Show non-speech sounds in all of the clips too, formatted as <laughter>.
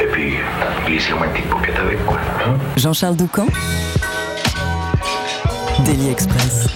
Et puis, glissez-moi une petite paupiette avec, quoi. Hein. Jean-Charles Doucan Daily Express.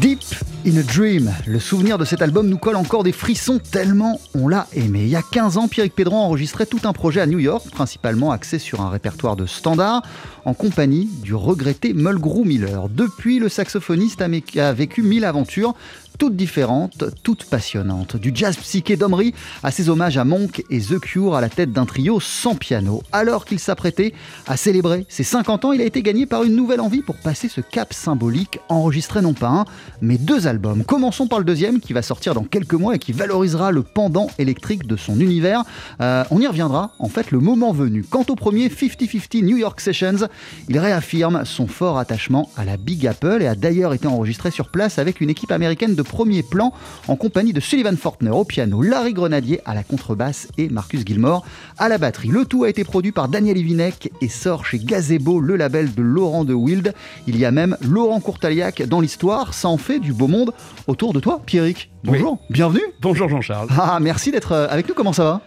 Deep in a Dream. Le souvenir de cet album nous colle encore des frissons tellement on l'a aimé. Il y a 15 ans, Pierrick Pédron enregistrait tout un projet à New York, principalement axé sur un répertoire de standards, en compagnie du regretté Mulgrew Miller. Depuis, le saxophoniste a vécu mille aventures, toutes différentes, toutes passionnantes. Du jazz psyché d'Omri à ses hommages à Monk et The Cure à la tête d'un trio sans piano. Alors qu'il s'apprêtait à célébrer ses 50 ans, il a été gagné par une nouvelle envie pour passer ce cap symbolique, enregistrer non pas un, mais deux albums. Commençons par le deuxième qui va sortir dans quelques mois et qui valorisera le pendant électrique de son univers. Euh, on y reviendra en fait le moment venu. Quant au premier 50-50 New York Sessions, il réaffirme son fort attachement à la Big Apple et a d'ailleurs été enregistré sur place avec une équipe américaine de premier plan en compagnie de Sullivan Fortner au piano, Larry Grenadier à la contrebasse et Marcus Gilmore à la batterie. Le tout a été produit par Daniel Ivinek et sort chez Gazebo, le label de Laurent de Wild. Il y a même Laurent Courtaliac dans l'histoire. Ça en fait du beau monde autour de toi, Pierrick. Bonjour, bienvenue. Bonjour Jean-Charles. Ah, merci d'être euh, avec nous. Comment ça va?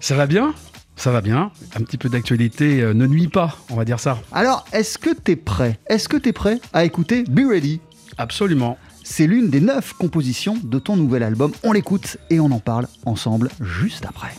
Ça va bien ça va bien. Un petit peu d'actualité euh, ne nuit pas, on va dire ça. Alors, est-ce que t'es prêt? Est-ce que t'es prêt à écouter Be Ready? Absolument. C'est l'une des neuf compositions de ton nouvel album. On l'écoute et on en parle ensemble juste après.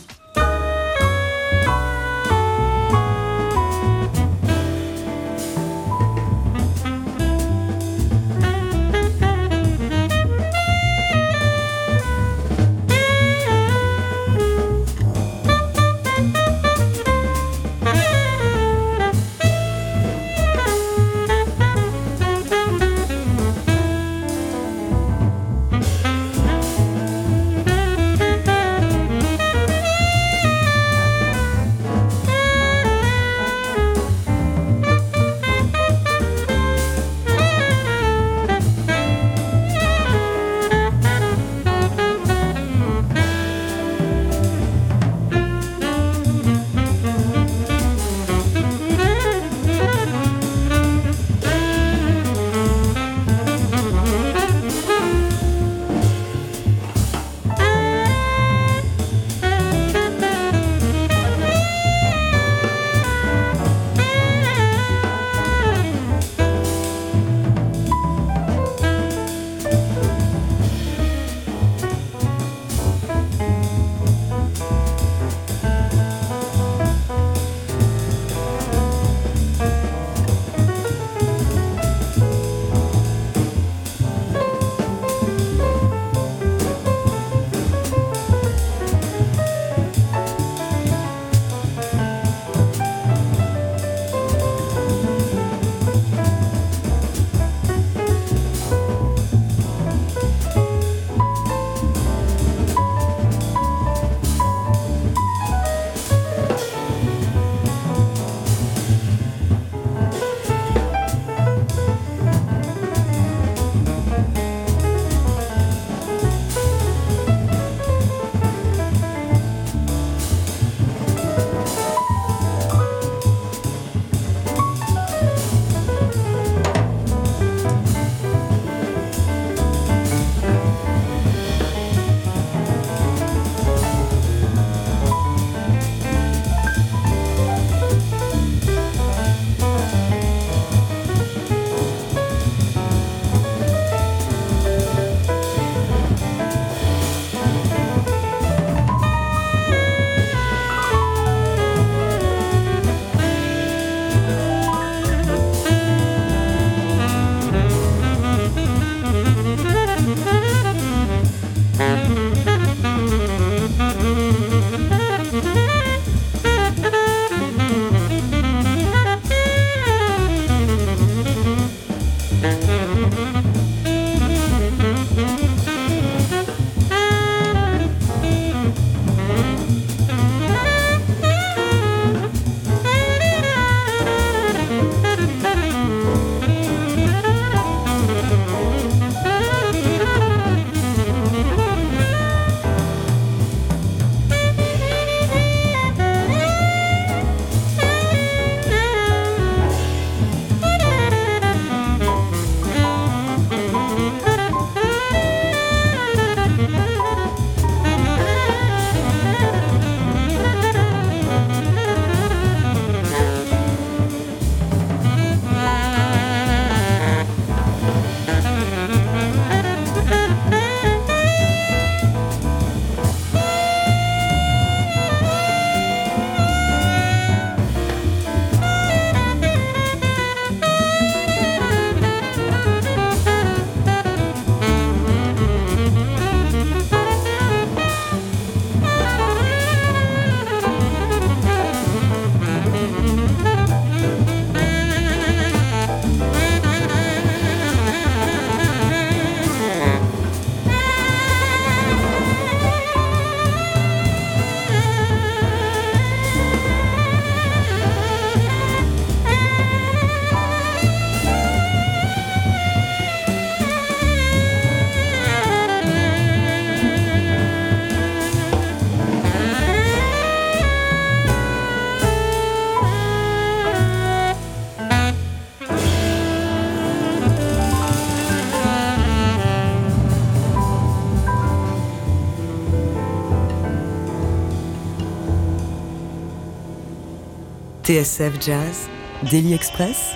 TSF Jazz, Daily Express,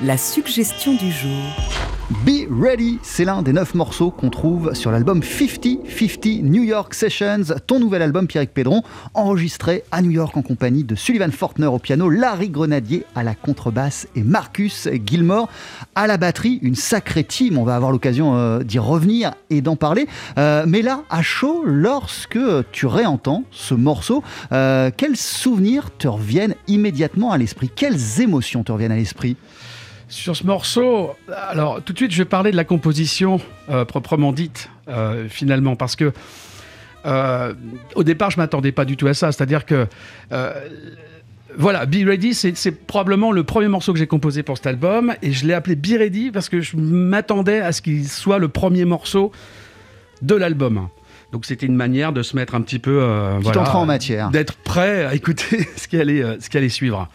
la suggestion du jour. Be Ready, c'est l'un des neuf morceaux qu'on trouve sur l'album 50-50 New York Sessions, ton nouvel album Pierrick Pédron, enregistré à New York en compagnie de Sullivan Fortner au piano, Larry Grenadier à la contrebasse et Marcus Gilmore à la batterie. Une sacrée team, on va avoir l'occasion euh, d'y revenir et d'en parler. Euh, mais là, à chaud, lorsque tu réentends ce morceau, euh, quels souvenirs te reviennent immédiatement à l'esprit? Quelles émotions te reviennent à l'esprit? Sur ce morceau, alors tout de suite, je vais parler de la composition euh, proprement dite, euh, finalement, parce que euh, au départ, je m'attendais pas du tout à ça. C'est-à-dire que voilà, Be Ready, c'est probablement le premier morceau que j'ai composé pour cet album, et je l'ai appelé Be Ready parce que je m'attendais à ce qu'il soit le premier morceau de l'album. Donc c'était une manière de se mettre un petit peu, voilà, en matière. d'être prêt à écouter <laughs> ce qui allait, ce qui allait suivre.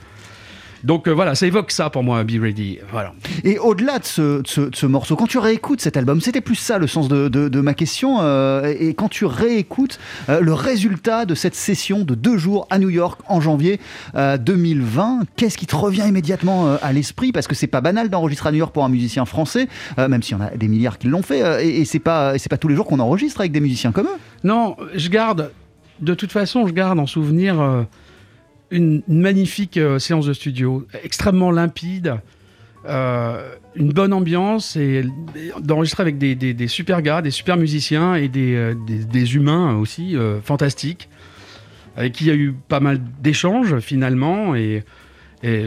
Donc euh, voilà, ça évoque ça pour moi, Be Ready. Voilà. Et au-delà de ce, de ce- de ce morceau, quand tu réécoutes cet album, c'était plus ça le sens de, ma question. euh, et quand tu réécoutes euh, le résultat de cette session de deux jours à New York en janvier euh, 2020, qu'est-ce qui te revient immédiatement à l'esprit? Parce que c'est pas banal d'enregistrer à New York pour un musicien français, même s'il y en a des milliards qui l'ont fait. et et c'est pas, pas tous les jours qu'on enregistre avec des musiciens comme eux. Non, je garde, de toute façon, je garde en souvenir une, magnifique euh, séance de studio, extrêmement limpide, euh, une bonne ambiance et, d'enregistrer avec des, super gars, des super musiciens et des, euh, humains aussi fantastiques, avec qui il y a eu pas mal d'échanges finalement et,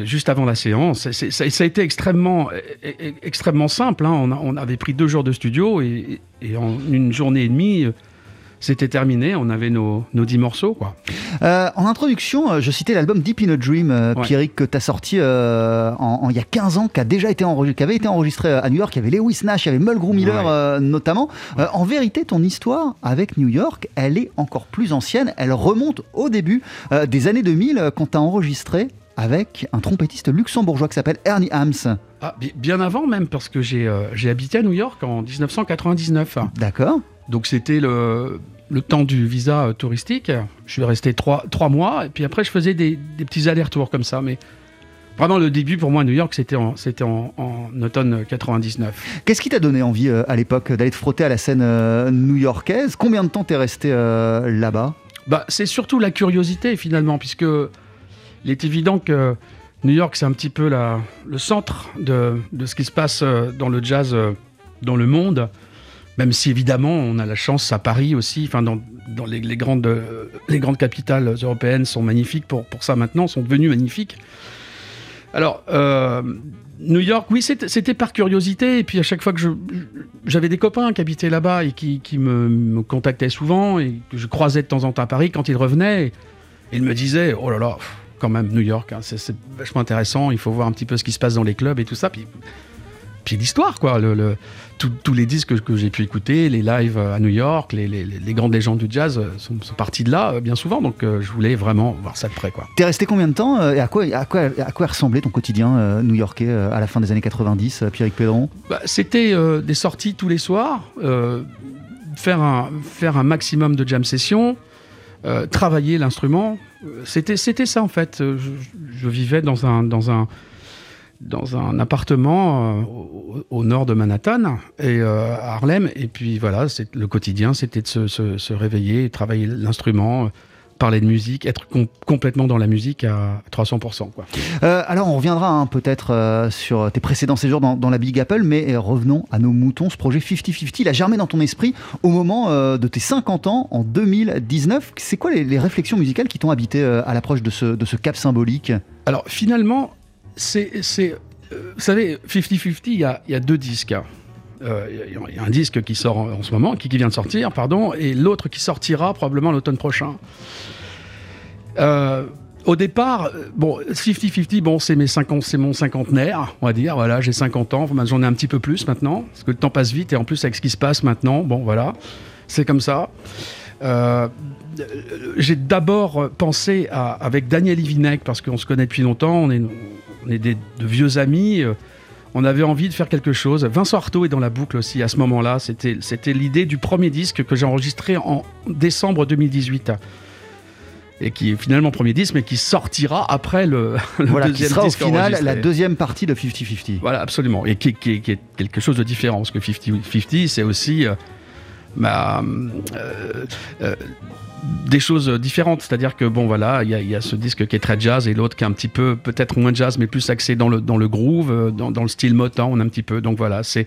juste avant la séance. ça, a été extrêmement, e- e- extrêmement simple. hein. On, avait pris deux jours de studio et, en une journée et demie, c'était terminé. On avait nos, nos dix morceaux. Quoi. Euh, en introduction, euh, je citais l'album Deep in a Dream, euh, Ouais. Pierrick, que tu as sorti euh, en, il y a 15 ans, qui, a déjà été enregistré, qui avait été enregistré à New York. Il y avait Lewis Nash, il y avait Mulgrew Miller Ouais. notamment. En vérité, ton histoire avec New York, elle est encore plus ancienne. Elle remonte au début des années 2000 euh, quand tu as enregistré avec un trompettiste luxembourgeois qui s'appelle Ernie Hams. Ah, bi- bien avant même, parce que j'ai euh, j'ai habité à New York en 1999. D'accord Donc c'était le, le temps du visa euh, touristique. Je suis resté trois, trois mois, et puis après je faisais des, des petits allers-retours comme ça. Mais vraiment le début pour moi à New York, c'était en, c'était en, en automne 99. Qu'est-ce qui t'a donné envie euh, à l'époque d'aller te frotter à la scène euh, new-yorkaise? Combien de temps t'es resté euh, là-bas? Bah, c'est surtout la curiosité finalement, puisque il est évident que New York, c'est un petit peu la, le centre de, de ce qui se passe euh, dans le jazz euh, dans le monde. Même si évidemment, on a la chance à Paris aussi, enfin dans, les, grandes, les grandes capitales européennes sont magnifiques pour, pour ça maintenant, sont devenues magnifiques. Alors, euh, New York, oui, c'était par curiosité. Et puis à chaque fois que j'avais des copains qui habitaient là-bas et qui, me, contactaient souvent et que je croisais de temps en temps à Paris, quand ils revenaient, ils me disaient Oh là là, quand même, New York, hein, c'est vachement intéressant, il faut voir un petit peu ce qui se passe dans les clubs et tout ça. Puis, puis l'histoire, quoi. Le, tous les disques que, j'ai pu écouter, les lives à New York, les, les- les grandes légendes du jazz euh, sont, sont partis de là euh, bien souvent. Donc euh, je voulais vraiment voir ça de près. T'es resté combien de temps et à quoi, à quoi, à quoi ressemblait ton quotidien euh, new-yorkais à la fin des années 90, euh, Pierrick Pédron Bah, C'était euh, des sorties tous les soirs, euh, faire, un, faire un maximum de jam sessions, travailler l'instrument. C'était, ça en fait. Je, je vivais dans un, dans un, dans un appartement euh, au, au nord de Manhattan et euh, à Harlem. Et puis voilà, c'est, le quotidien, c'était de se, se- se réveiller, travailler l'instrument, euh, parler de musique, être com- complètement dans la musique à 300%. Quoi. Alors on reviendra hein, peut-être sur tes précédents séjours dans, dans la Big Apple, mais revenons à nos moutons. Ce projet 50-50, il a germé dans ton esprit au moment de tes 50 ans, en 2019. C'est quoi les, les réflexions musicales qui t'ont habité à l'approche de ce, de ce cap symbolique? Alors finalement, c'est, euh, vous savez, 50-50, il y a, y a deux disques. hein. Euh, Il y a- un disque qui sort en, ce moment, qui, vient de sortir, pardon, et l'autre qui sortira probablement l'automne prochain. Euh, au départ, bon, 50-50, bon, c'est mes 50, c'est mon cinquantenaire, on va dire. Voilà, j'ai 50 ans, j'en ai un petit peu plus maintenant, parce que le temps passe vite, et en plus avec ce qui se passe maintenant, bon, voilà, c'est comme ça. J'ai d'abord pensé à, avec Daniel Ivinec, parce qu'on se connaît depuis longtemps, on est, on est des, de vieux amis, euh, on avait envie de faire quelque chose. Vincent Artaud est dans la boucle aussi à ce moment-là, c'était c'était l'idée du premier disque que j'ai enregistré en décembre 2018. et qui est finalement premier disque, mais qui sortira après le, <laughs> le Voilà, qui deuxième sera au disque final enregistré. la deuxième partie de 50-50. Voilà, absolument. Et qui, qui- qui est quelque chose de différent. Parce que 50-50, c'est aussi euh, euh, euh, des choses différentes. C'est-à-dire que, bon, voilà, il y, a- ce disque qui est très jazz et l'autre qui est un petit peu, peut-être moins jazz, mais plus axé dans le, dans le groove, euh, dans, le style Motown, un petit peu. Donc voilà, c'est.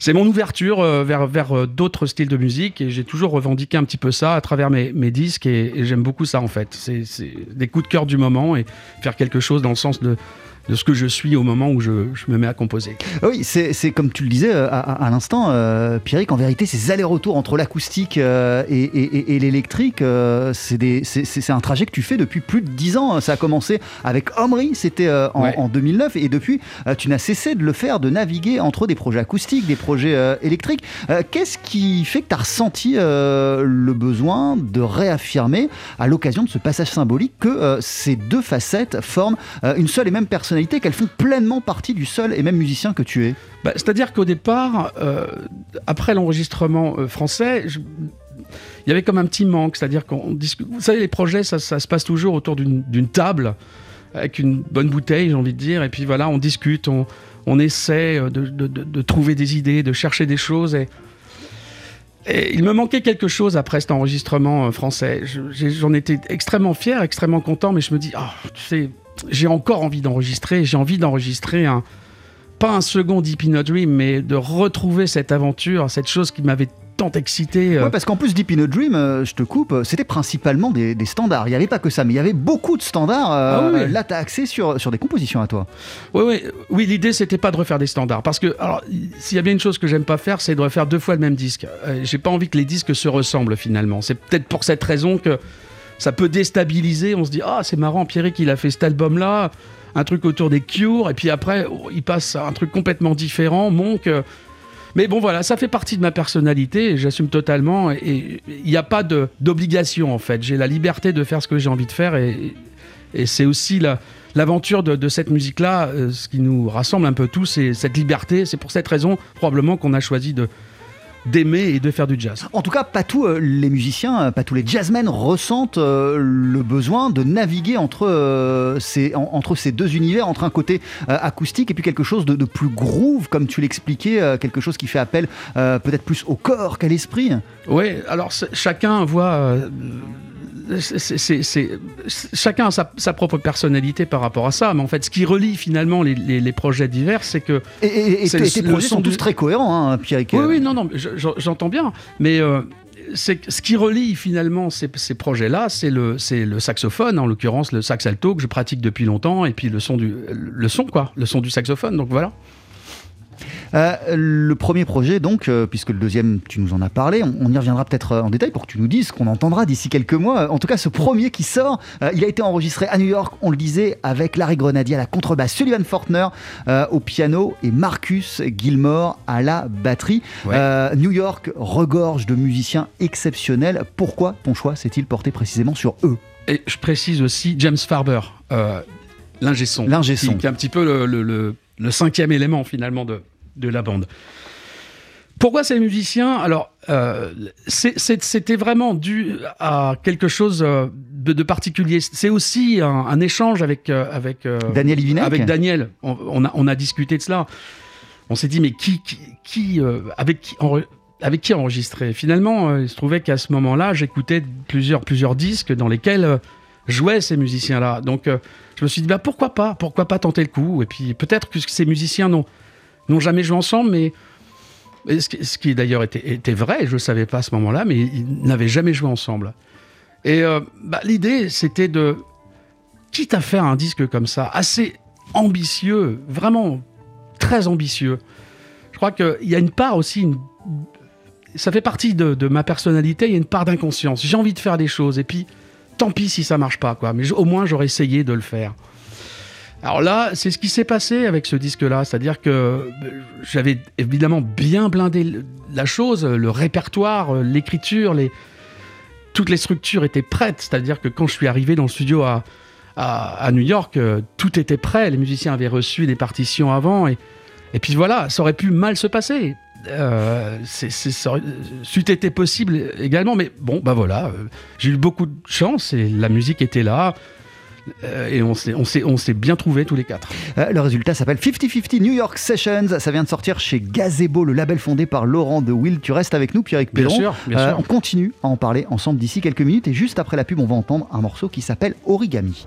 C'est mon ouverture euh, vers, vers euh, d'autres styles de musique et j'ai toujours revendiqué un petit peu ça à travers mes, mes disques et, et j'aime beaucoup ça en fait. C'est des coups de cœur du moment et faire quelque chose dans le sens de, de ce que je suis au moment où je, je me mets à composer. Ah Oui, c'est comme tu le disais euh, à, à- à l'instant, euh, Pierrick, en vérité, ces allers-retours entre l'acoustique euh, et, et- et- et l'électrique, euh, c'est un trajet que tu fais depuis plus de 10 ans. Ça a commencé avec Omri, c'était en, Ouais. en 2009, et depuis, tu n'as cessé de le faire, de naviguer entre des projets acoustiques, des projets électriques. Qu'est-ce qui fait que tu as ressenti le besoin de réaffirmer, à l'occasion de ce passage symbolique, que ces deux facettes forment une seule et même personnalité, qu'elles font pleinement partie du seul et même musicien que tu es Bah, C'est-à-dire qu'au départ, euh, après l'enregistrement euh, français, il y avait comme un petit manque. C'est-à-dire qu'on discute. Vous savez, les projets, ça, se passe toujours autour d'une table, avec une bonne bouteille, j'ai envie de dire. Et puis voilà, on discute, on, essaie euh, de, trouver des idées, de chercher des choses. Et, il me manquait quelque chose après cet enregistrement français. J'en étais extrêmement fier, extrêmement content, mais je me dis, ah, tu sais, j'ai encore envie d'enregistrer. J'ai envie d'enregistrer un pas un second Deep in a Dream, mais de retrouver cette aventure, cette chose qui m'avait tant excité. euh. Ouais, parce qu'en plus, Deep in a Dream, euh, je te coupe, euh, c'était principalement des, des standards. Il n'y avait pas que ça, mais il y avait beaucoup de standards. euh, Ah oui, oui. Là, tu as accès sur, sur des compositions à toi. Ouais, ouais, oui, l'idée c'était pas de refaire des standards, parce que alors s'il y a bien une chose que j'aime pas faire, c'est de refaire deux fois le même disque. Euh, J'ai pas envie que les disques se ressemblent finalement. C'est peut-être pour cette raison que ça peut déstabiliser. On se dit ah c'est marrant, Pierrick il a fait cet album là, un truc autour des Cure, et puis après il passe à un truc complètement différent. Monk. euh, mais bon voilà, ça fait partie de ma personnalité, j'assume totalement. Et il n'y a pas d'obligation en fait. J'ai la liberté de faire ce que j'ai envie de faire, et, c'est aussi la, l'aventure de, de cette musique-là, euh, ce qui nous rassemble un peu tous, c'est cette liberté. C'est pour cette raison probablement qu'on a choisi de d'aimer et de faire du jazz. En tout cas, pas tous euh, les musiciens, euh, pas tous les jazzmen ressentent euh, le besoin de naviguer entre, ces, en- entre ces deux univers, entre un côté acoustique et puis quelque chose de, de plus groove, comme tu l'expliquais, quelque chose qui fait appel peut-être plus au corps qu'à l'esprit. Oui, alors chacun voit. C'est- chacun a sa, sa propre personnalité par rapport à ça, mais en fait, ce qui relie finalement les, les- les projets divers, c'est que Et, et- et C'est tes- le- tes le projets son sont tous très cohérents, hein, Pierrick. Oui, oui, non, non, j'entends bien. Mais euh, ce qui relie finalement ces, ces projets-là, c'est le, c'est le saxophone, en l'occurrence le sax alto que je pratique depuis longtemps, et puis le son du, le son quoi, le son du saxophone. Donc voilà. Euh, le premier projet, donc, euh, puisque le deuxième, tu nous en as parlé, on, on y reviendra peut-être euh, en détail pour que tu nous dises ce qu'on entendra d'ici quelques mois. En tout cas, ce premier qui sort, euh, il a été enregistré à New York, on le disait, avec Larry Grenadier à la contrebasse, Sullivan Fortner au piano et Marcus Gilmore à la batterie. Ouais. New York regorge de musiciens exceptionnels. Pourquoi ton choix s'est-il porté précisément sur eux? Et je précise aussi James Farber, l'ingé son, qui, est un petit peu le, le- le- le cinquième élément finalement de, de la bande. Pourquoi ces musiciens? Alors, euh, c'était vraiment dû à quelque chose euh, de, de particulier. C'est aussi un, un échange avec euh, avec Daniel Ivinek avec Daniel. On, on a, on a discuté de cela. On s'est dit mais qui qui, qui, euh, avec qui avec qui enregistrer? Finalement, il se trouvait qu'à ce moment-là, j'écoutais plusieurs plusieurs disques dans lesquels jouaient ces musiciens-là. Donc, euh, je me suis dit bah pourquoi pas Pourquoi pas tenter le coup? Et puis peut-être que ces musiciens n'ont jamais joué ensemble, mais ce qui, d'ailleurs était, vrai, je ne savais pas à ce moment-là, mais ils n'avaient jamais joué ensemble. Et euh, bah, l'idée, c'était de, quitte à faire un disque comme ça, assez ambitieux, vraiment très ambitieux, je crois qu'il y a une part aussi, ça fait partie de, de ma personnalité, il y a une part d'inconscience. J'ai envie de faire des choses, et puis tant pis si ça marche pas, quoi. Mais au moins, j'aurais essayé de le faire. Alors là, c'est ce qui s'est passé avec ce disque-là, c'est-à-dire que euh, j'avais évidemment bien blindé la chose, le répertoire, euh, l'écriture, toutes les structures étaient prêtes, c'est-à-dire que quand je suis arrivé dans le studio à, à, à New York, euh, tout était prêt, les musiciens avaient reçu des partitions avant, et puis voilà, ça aurait pu mal se passer. Euh, c'est, c'est, ça c'eût été possible également, mais bon, bah voilà, euh, j'ai eu beaucoup de chance et la musique était là. euh, et on s'est, on, s'est, on s'est bien trouvés tous les quatre. Euh, Le résultat s'appelle 50-50 New York Sessions. Ça vient de sortir chez Gazebo, le label fondé par Laurent de Will. Tu restes avec nous, Pierrick Bien Pédron. sûr, bien Euh, sûr. On continue à en parler ensemble d'ici quelques minutes. Et juste après la pub, on va entendre un morceau qui s'appelle Origami.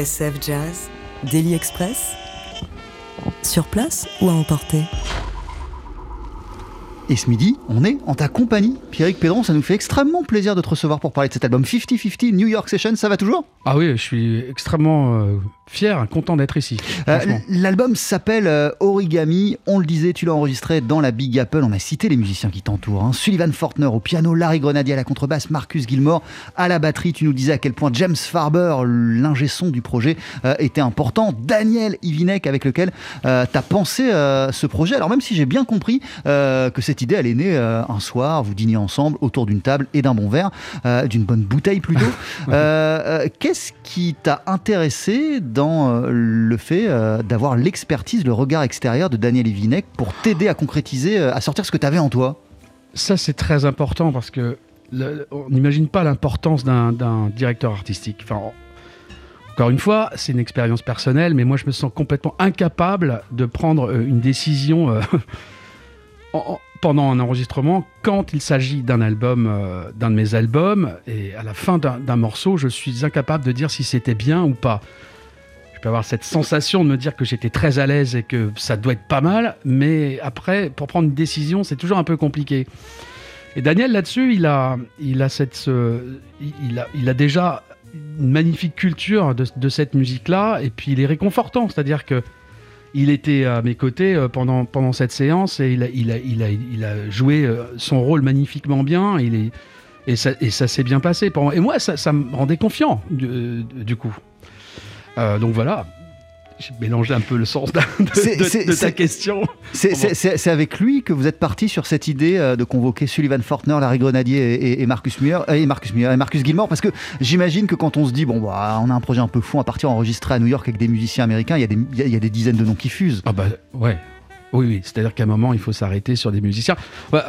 TSF Jazz, Daily Express, sur place ou à emporter? Et ce midi, on est en ta compagnie. Pierrick Pédron, ça nous fait extrêmement plaisir de te recevoir pour parler de cet album 50-50 New York Session. Ça va toujours? Ah oui, je suis extrêmement euh, fier, content d'être ici. Euh. L'album s'appelle euh, Origami. On le disait, tu l'as enregistré dans la Big Apple. On a cité les musiciens qui t'entourent. hein. Sullivan Fortner au piano, Larry Grenadier à la contrebasse, Marcus Gilmore à la batterie. Tu nous disais à quel point James Farber, l'ingé son du projet, était important. Daniel Ivinek avec lequel tu as pensé ce projet. Alors même si j'ai bien compris que cette idée, elle est née euh, un soir, vous dîniez ensemble autour d'une table et d'un bon verre, euh, d'une bonne bouteille plutôt. <laughs> Euh, euh, Qu'est-ce qui t'a intéressé dans le fait d'avoir l'expertise, le regard extérieur de Daniel Evinek pour t'aider à concrétiser, à sortir ce que tu avais en toi? Ça, c'est très important parce que le- on n'imagine pas l'importance d'un directeur artistique. Enfin, en- encore une fois, c'est une expérience personnelle, mais moi, je me sens complètement incapable de prendre une décision <laughs> en- pendant un enregistrement quand il s'agit d'un album, euh, d'un de mes albums, et à la fin d'un morceau, je suis incapable de dire si c'était bien ou pas. Je peux avoir cette sensation de me dire que j'étais très à l'aise et que ça doit être pas mal, mais après, pour prendre une décision, c'est toujours un peu compliqué. Et Daniel, là-dessus, il a, il, a il a, il a déjà une magnifique culture de, de cette musique-là, et puis il est réconfortant, c'est-à-dire que il était à mes côtés euh, pendant, pendant cette séance et il a, il a, il a, joué euh, son rôle magnifiquement bien. Il est, et ça, et ça s'est bien passé. Et moi, ça, me rendait confiant, du, du coup. Euh, donc voilà, j'ai mélangé un peu le sens de, de- ta question. C'est- avec lui que vous êtes parti sur cette idée euh, de convoquer Sullivan Fortner, Larry Grenadier et, Marcus Muir, euh, et Marcus Muir et Marcus Gilmore, parce que j'imagine que quand on se dit bon bah on a un projet un peu fou, à partir enregistrer à New York avec des musiciens américains, il y a des, il y a- des dizaines de noms qui fusent. Ah bah ouais, oui, oui. C'est-à-dire qu'à un moment, il faut s'arrêter sur des musiciens. Ouais,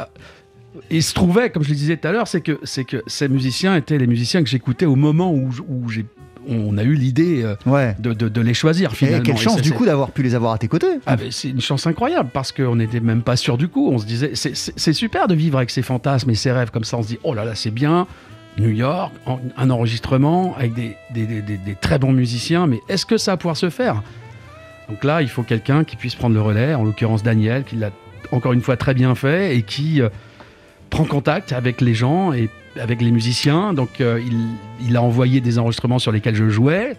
il se trouvait, comme je le disais tout à l'heure, c'est que, que ces musiciens étaient les musiciens que j'écoutais au moment où j'ai, on a eu l'idée euh, Ouais. de, de- de les choisir Et finalement. quelle Et chance ça, du coup d'avoir pu les avoir à tes côtés. Ah c'est une chance incroyable parce qu'on n'était même pas sûr du coup. On se disait, c'est- super de vivre avec ses fantasmes et ses rêves comme ça. On se dit, oh là là, c'est bien. New York, un enregistrement avec des, des- des- des- des très bons musiciens, mais est-ce que ça va pouvoir se faire? Donc là, il faut quelqu'un qui puisse prendre le relais, en l'occurrence Daniel, qui l'a encore une fois très bien fait et qui euh, prend contact avec les gens et avec les musiciens. Donc euh, il, il a envoyé des enregistrements sur lesquels je jouais.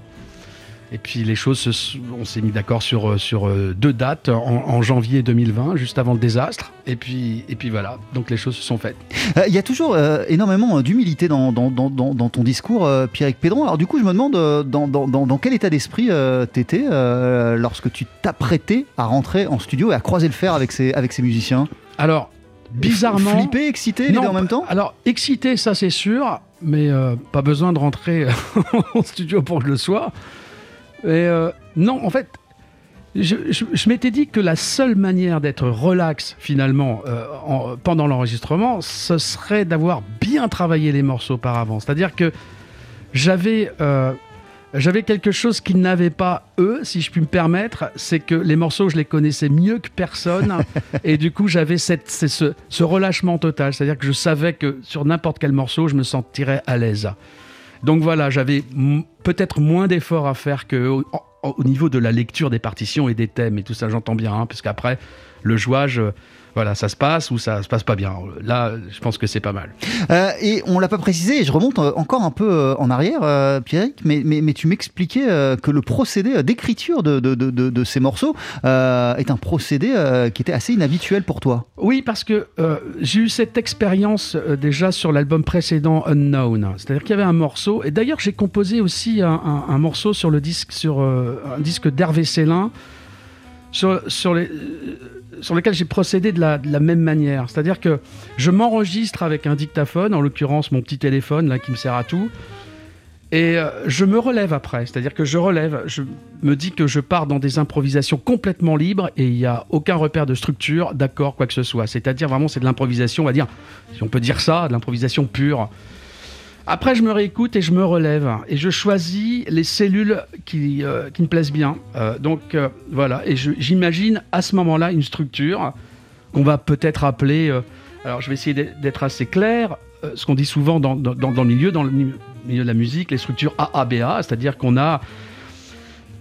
Et puis les choses, se on s'est mis d'accord sur, euh, sur euh, deux dates en, en janvier 2020, juste avant le désastre. Et puis, et puis voilà, donc les choses se sont faites. Euh, Il y a toujours euh, énormément d'humilité dans, dans, dans, dans- dans ton discours, Pierrick Pédron. Alors du coup, je me demande dans, quel état d'esprit t'étais lorsque tu t'apprêtais à rentrer en studio et à croiser le fer avec ces, avec ces musiciens? Alors, bizarrement... Flippé, excité, les Non, deux en même temps Alors, excité, ça c'est sûr, mais euh, pas besoin de rentrer <laughs> en studio pour que je le sois. Et euh, non, en fait, je, je- je m'étais dit que la seule manière d'être relax finalement euh, en- pendant l'enregistrement, ce serait d'avoir bien travaillé les morceaux par avant. C'est-à-dire que j'avais euh, j'avais quelque chose qu'ils n'avaient pas eux, si je puis me permettre, c'est que les morceaux je les connaissais mieux que personne. <laughs> Et du coup j'avais cette, ce, ce relâchement total, c'est-à-dire que je savais que sur n'importe quel morceau je me sentirais à l'aise. Donc voilà, j'avais peut-être moins d'efforts à faire que au niveau de la lecture des partitions et des thèmes et tout ça, j'entends bien, hein, parce qu'après le jouage, euh, voilà, ça se passe ou ça se passe pas bien. Là, je pense que c'est pas mal. Euh, et on l'a pas précisé, et je remonte euh, encore un peu euh, en arrière, euh, Pierrick, mais, mais, mais tu m'expliquais euh, que le procédé d'écriture de, de, de, de- de ces morceaux euh, est un procédé euh, qui était assez inhabituel pour toi. Oui, parce que euh, j'ai eu cette expérience euh, déjà sur l'album précédent Unknown. C'est-à-dire qu'il y avait un morceau, et d'ailleurs j'ai composé aussi un, un- un morceau sur le disque, sur euh, un disque d'Hervé Célin, sur, sur, les, euh, sur lequel j'ai procédé de la, même manière. C'est-à-dire que je m'enregistre avec un dictaphone, en l'occurrence mon petit téléphone là qui me sert à tout. Et euh, je me relève après, c'est-à-dire que je relève, je me dis que je pars dans des improvisations complètement libres et il n'y a aucun repère de structure, d'accord, quoi que ce soit. C'est-à-dire vraiment c'est de l'improvisation, on va dire, si on peut dire ça, de l'improvisation pure. Après, je me réécoute et je me relève et je choisis les cellules qui, euh, qui me plaisent bien. Euh, donc euh, voilà, et j'imagine à ce moment-là une structure qu'on va peut-être appeler. alors, je vais essayer d'être- assez clair. ce qu'on dit souvent dans, dans- dans- le milieu, dans le mi- milieu de la musique, les structures AABA, c'est-à-dire qu'on a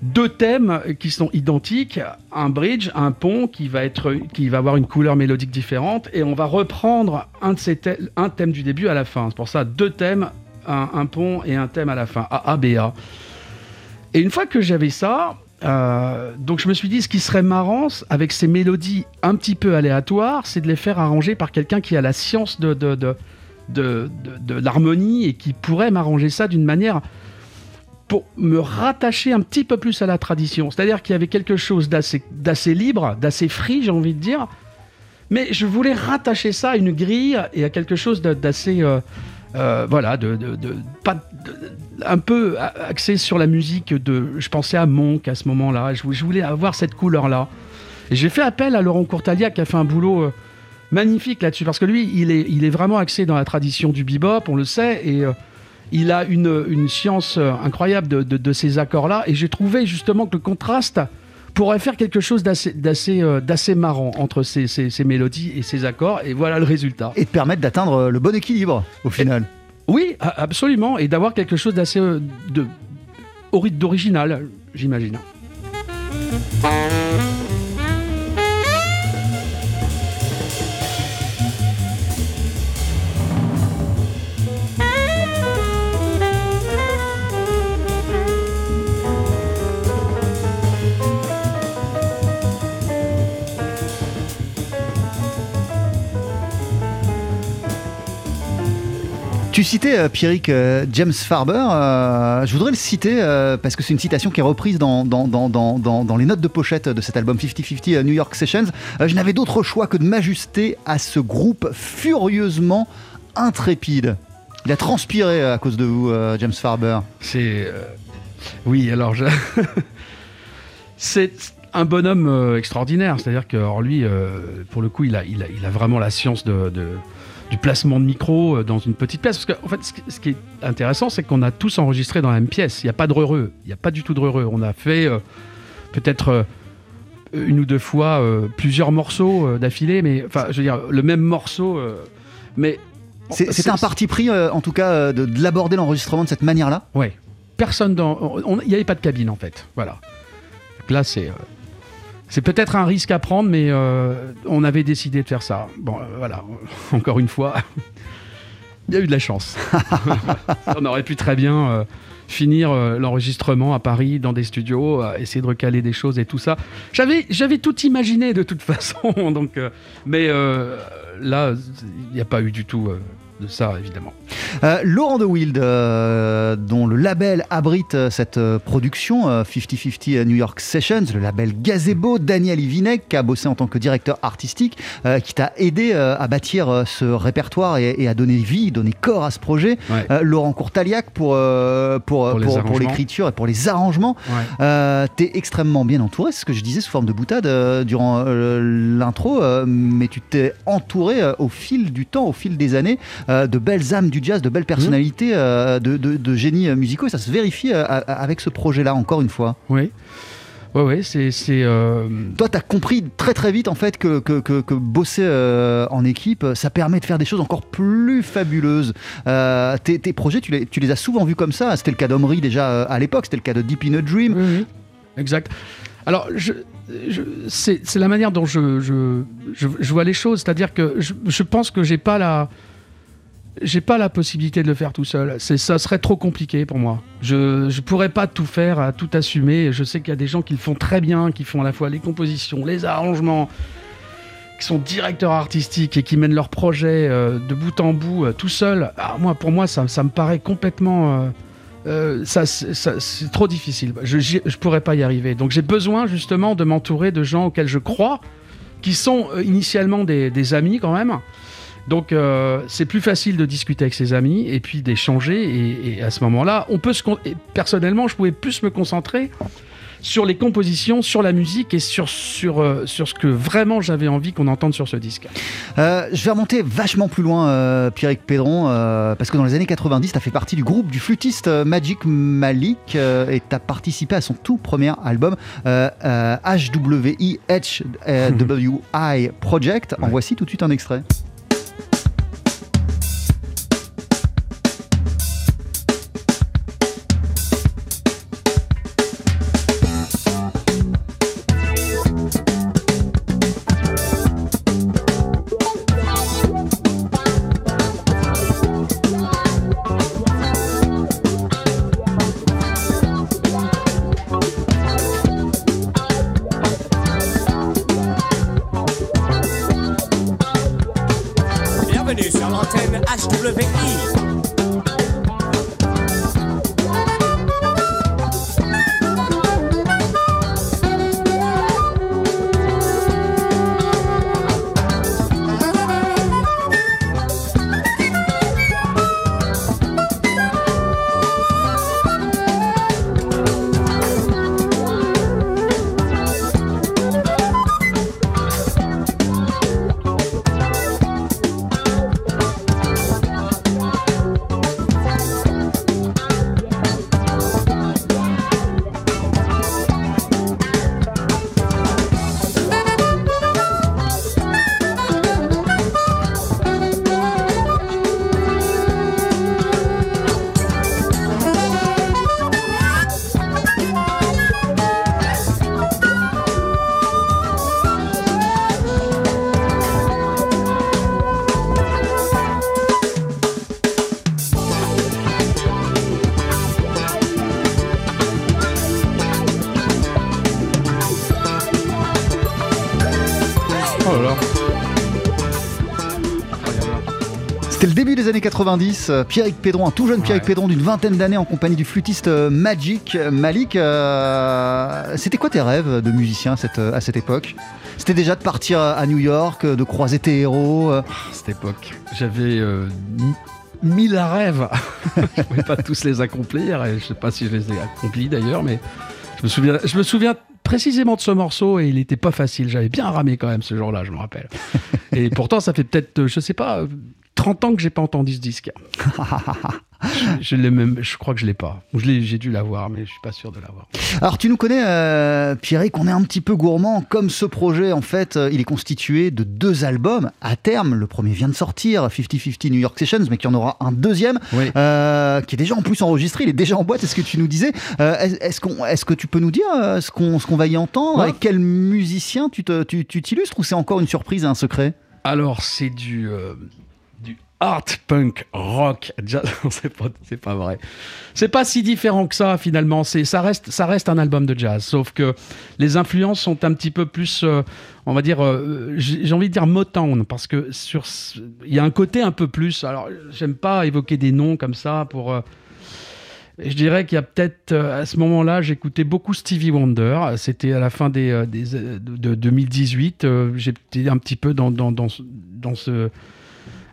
deux thèmes qui sont identiques, un bridge, un pont qui va, être, qui va avoir une couleur mélodique différente, et on va reprendre un, de ces un thème du début à la fin. C'est pour ça deux thèmes, un, pont et un thème à la fin, A, A, B, A. Et une fois que j'avais ça, euh, donc je me suis dit, ce qui serait marrant avec ces mélodies un petit peu aléatoires, c'est de les faire arranger par quelqu'un qui a la science de, de, de, de l'harmonie et qui pourrait m'arranger ça d'une manière pour me rattacher un petit peu plus à la tradition. C'est-à-dire qu'il y avait quelque chose d'assez libre, d'assez free, j'ai envie de dire. Mais je voulais rattacher ça à une grille et à quelque chose d'assez... Euh, euh, voilà, de, pas, un peu axé sur la musique. De, je pensais à Monk à ce moment-là. Je, voulais avoir cette couleur-là. Et j'ai fait appel à Laurent Courtalia qui a fait un boulot euh, magnifique là-dessus parce que lui, il est, il est vraiment axé dans la tradition du bebop, on le sait, et il a une, science euh, incroyable de, ces accords-là. Et j'ai trouvé justement que le contraste pourrait faire quelque chose d'assez euh, marrant entre ces, mélodies et ces accords. Et voilà le résultat. Et permettre d'atteindre euh, le bon équilibre au final. oui, absolument. Et d'avoir quelque chose d'assez d'original, j'imagine. Citais euh, Pierrick euh, James Farber. Euh, je voudrais le citer parce que c'est une citation qui est reprise dans, dans, dans, dans, les notes de pochette de cet album 50-50 New York Sessions. je n'avais d'autre choix que de m'ajuster à ce groupe furieusement intrépide. Il a transpiré à cause de vous, James Farber. C'est. Oui, alors je. <laughs> c'est un bonhomme extraordinaire. C'est-à-dire que lui, pour le coup, il a, il a vraiment la science de du placement de micro euh, dans une petite pièce. Parce qu'en en fait, ce qui est intéressant, c'est qu'on a tous enregistré dans la même pièce. Il n'y a pas de heureux. Il n'y a pas du tout de heureux. On a fait euh, peut-être euh, une ou deux fois plusieurs morceaux d'affilée, mais enfin, je veux dire, le même morceau. mais c'est un parti pris, en tout cas, de, l'aborder l'enregistrement de cette manière-là? Oui. Personne dans. Il n'y avait pas de cabine, en fait. Voilà. Donc là, c'est. C'est peut-être un risque à prendre, mais euh, on avait décidé de faire ça. Bon, euh, voilà, <laughs> encore une fois, <laughs> il y a eu de la chance. <laughs> on aurait pu très bien euh, finir l'enregistrement à Paris dans des studios, essayer de recaler des choses et tout ça. J'avais, j'avais tout imaginé de toute façon, donc, mais là, il n'y a pas eu du tout de ça, évidemment. Euh, Laurent de Wild, euh, dont le label abrite euh, cette production, 50-50 New York Sessions, le label Gazebo, Daniel Ivinek, qui a bossé en tant que directeur artistique, qui t'a aidé à bâtir ce répertoire et, à donner vie, donner corps à ce projet. Laurent Courtaliac pour, pour, pour, l'écriture et pour les arrangements. tu es extrêmement bien entouré, c'est ce que je disais sous forme de boutade durant l'intro, mais tu t'es entouré au fil du temps, au fil des années, de belles âmes du jazz, de belles personnalités, mmh. euh, de, de, génies euh, musicaux. Et ça se vérifie euh, avec ce projet-là, encore une fois. Oui. Ouais, ouais, c'est. Toi, tu as compris très très vite en fait que, que, que, bosser en équipe, ça permet de faire des choses encore plus fabuleuses. tes, tes, projets, tu les, tu les, as souvent vus comme ça. C'était le cas d'Omri déjà à l'époque, c'était le cas de Deep in a Dream. Oui, exact. Alors, je, c'est la manière dont je, je, je, vois les choses. C'est-à-dire que je, pense que j'ai pas la j'ai pas la possibilité de le faire tout seul. Ça serait trop compliqué pour moi. Je, je pourrais pas tout faire, tout assumer. Je sais qu'il y a des gens qui le font très bien, qui font à la fois les compositions, les arrangements, qui sont directeurs artistiques et qui mènent leur projet euh, de bout en bout euh, tout seul. Alors moi, pour moi, ça, me paraît complètement. Euh, ça, c'est trop difficile. Je, je pourrais pas y arriver. Donc j'ai besoin justement de m'entourer de gens auxquels je crois, qui sont initialement des amis quand même donc euh, c'est plus facile de discuter avec ses amis et puis d'échanger. Et, à ce moment-là, on peut se personnellement, je pouvais plus me concentrer sur les compositions, sur la musique et sur, sur, euh, sur ce que vraiment j'avais envie qu'on entende sur ce disque. Euh, je vais remonter vachement plus loin, Pierrick Pédron, parce que dans les années 90, tu as fait partie du groupe du flûtiste Magic Malik et tu as participé à son tout premier album, HWI HWI <laughs> Project. En voici tout de suite un extrait. Des années 90. euh, Pierrick Pédron, un tout jeune Pierrick Ouais. Pédron d'une vingtaine d'années en compagnie du flûtiste euh, Magic euh, Malik. euh, C'était quoi tes rêves de musicien à cette, à cette époque? C'était déjà de partir à New York, de croiser tes héros. À cette époque, j'avais euh, mi- mille rêves. <laughs> je ne pouvais pas tous les accomplir. Et je sais pas si je les ai accomplis d'ailleurs, mais je me souviens, je me souviens précisément de ce morceau et il n'était pas facile. J'avais bien ramé quand même ce jour-là, je me rappelle. <laughs> et pourtant, ça fait peut-être, je sais pas, 30 ans que j'ai pas entendu ce disque. <laughs> je, je même, je crois que je l'ai pas. Ou je l'ai- J'ai dû l'avoir, mais je suis pas sûr de l'avoir. Alors tu nous connais, euh, Pierrick, on est un petit peu gourmand. Comme ce projet, en fait, euh, il est constitué de deux albums. À terme, le premier vient de sortir, 50-50 New York Sessions, mais qu'il y en aura un deuxième, Oui. euh, qui est déjà en plus enregistré, il est déjà en boîte, est ce que tu nous disais. Euh, est- est-ce, qu'on, est-ce que tu peux nous dire ce, qu'on, ce qu'on va y entendre Ouais. Avec quel musicien tu, te, tu, tu t'illustres ou c'est encore une surprise et un secret? Alors, c'est du, euh, du art punk rock jazz. <laughs> C'est pas, vrai. C'est pas si différent que ça finalement. C'est, ça reste, ça reste un album de jazz. Sauf que les influences sont un petit peu plus, euh, on va dire, euh, j'ai envie de dire Motown parce que sur, il y a un côté un peu plus. Alors, j'aime pas évoquer des noms comme ça pour. euh, je dirais qu'il y a peut-être à ce moment-là, j'écoutais beaucoup Stevie Wonder. C'était à la fin de, de 2018. euh, J'étais un petit peu dans, dans, dans ce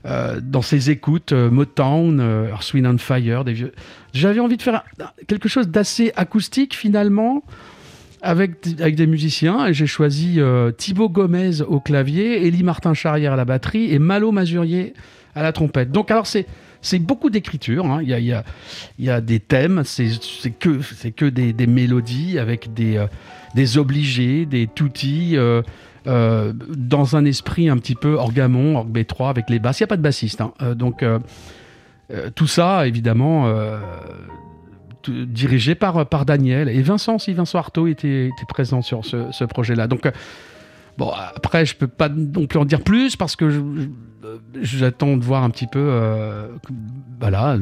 euh, dans ces écoutes, euh, Motown, euh, Wind and Fire, des vieux. J'avais envie de faire quelque chose d'assez acoustique finalement, avec, avec des musiciens. Et j'ai choisi euh, Thibaut Gomez au clavier, Élie Martin Charrière à la batterie et Malo Mazurier à la trompette. Donc alors c'est c'est beaucoup d'écriture. hein. Il y, a, il y, a, des thèmes, c'est que, que des, des mélodies avec des, des obligés, des tutti, euh, euh, dans un esprit un petit peu orgamon, org B3 avec les basses. Il n'y a pas de bassiste. hein. Euh, donc euh, tout ça, évidemment, dirigé par, par Daniel. Et Vincent aussi, Vincent Artaud était, était présent sur ce, ce projet-là. Donc Bon, après, je peux pas non plus en dire plus parce que je- j'attends de voir un petit peu. euh, voilà, euh,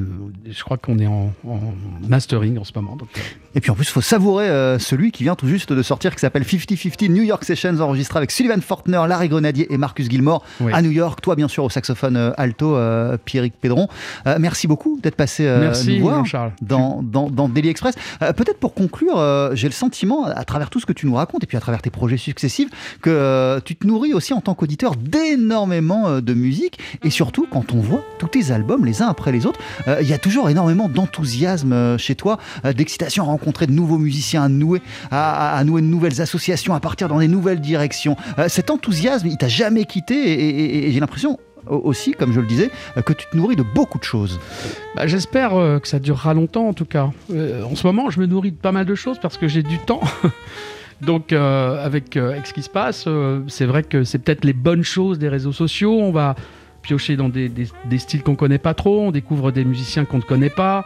je crois qu'on est en, en mastering en ce moment. Donc, euh, Et puis en plus, il faut savourer euh, celui qui vient tout juste de sortir, qui s'appelle 50-50 New York Sessions, enregistré avec Sullivan Fortner, Larry Grenadier et Marcus Gilmore Oui. à New York. Toi, bien sûr, au saxophone euh, alto, euh, Pierrick Pédron. Euh, merci beaucoup d'être passé euh, Merci, nous voir dans, dans, dans Daily Express. Euh, Peut-être pour conclure, euh, j'ai le sentiment, à travers tout ce que tu nous racontes et puis à travers tes projets successifs, que euh, tu te nourris aussi en tant qu'auditeur d'énormément euh, de musique. Et surtout, quand on voit tous tes albums les uns après les autres, euh, il y a toujours énormément d'enthousiasme chez toi, d'excitation à rencontrer de nouveaux musiciens, à nouer, de nouvelles associations, à partir dans des nouvelles directions. Cet enthousiasme, il t'a jamais quitté et, j'ai l'impression au- aussi, comme je le disais, que tu te nourris de beaucoup de choses. bah, J'espère que ça durera longtemps en tout cas. En ce moment, je me nourris de pas mal de choses parce que j'ai du temps. <laughs> Donc, euh, avec, euh, avec ce qui se passe, euh, c'est vrai que c'est peut-être les bonnes choses des réseaux sociaux. On va piocher dans des, des- des styles qu'on connaît pas trop, on découvre des musiciens qu'on ne connaît pas.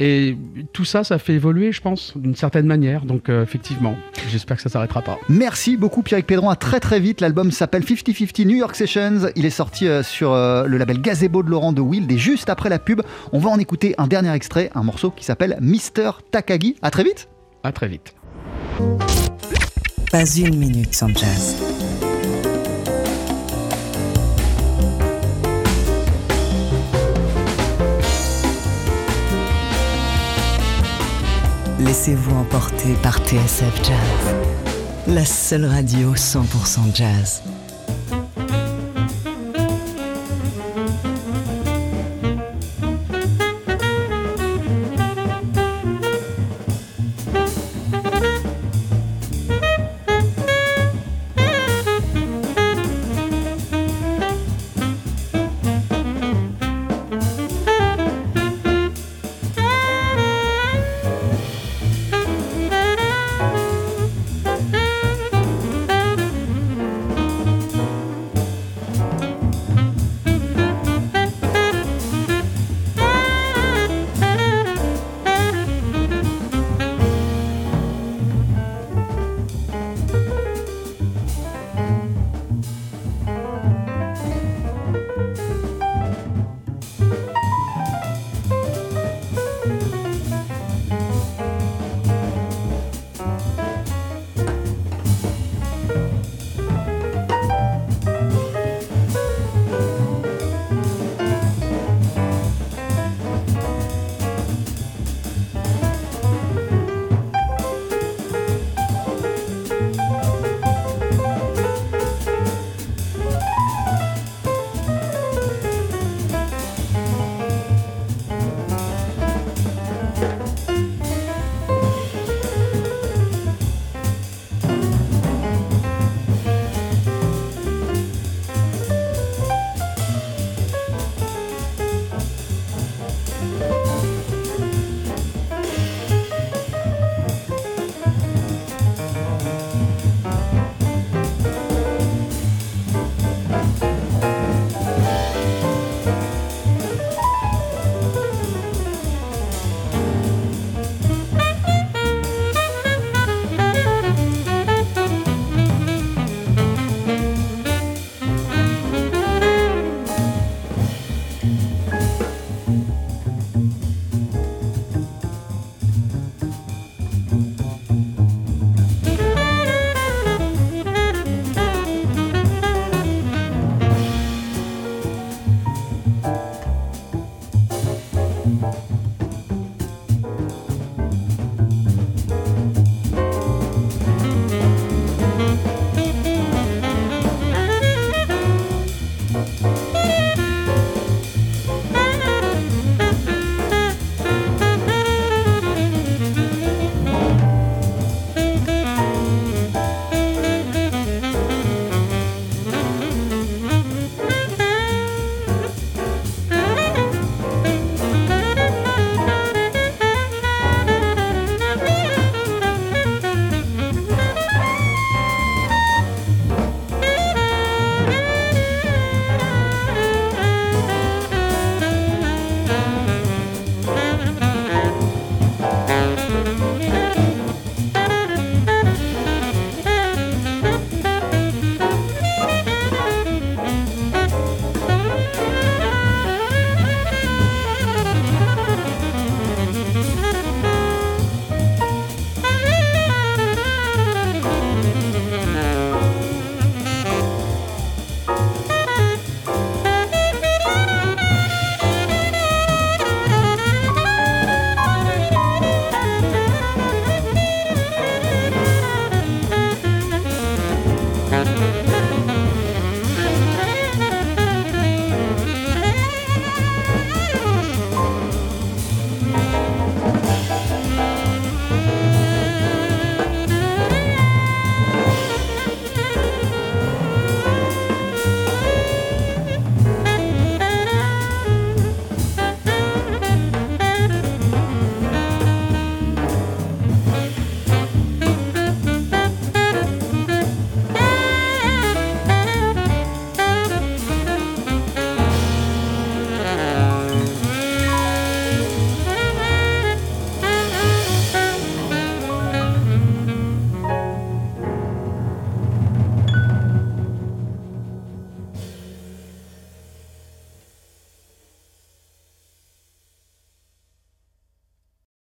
Et tout ça, ça fait évoluer, je pense, d'une certaine manière. Donc, euh, effectivement, j'espère que ça s'arrêtera pas. Merci beaucoup Pierrick Pédron, à très très vite. L'album s'appelle 50-50 New York Sessions. Il est sorti euh, sur euh, le label Gazebo de Laurent de Wild. Et juste après la pub, on va en écouter un dernier extrait, un morceau qui s'appelle Mister Takagi. À très vite À très vite. Pas une minute sans jazz. Laissez-vous emporter par TSF Jazz, la seule radio 100% jazz.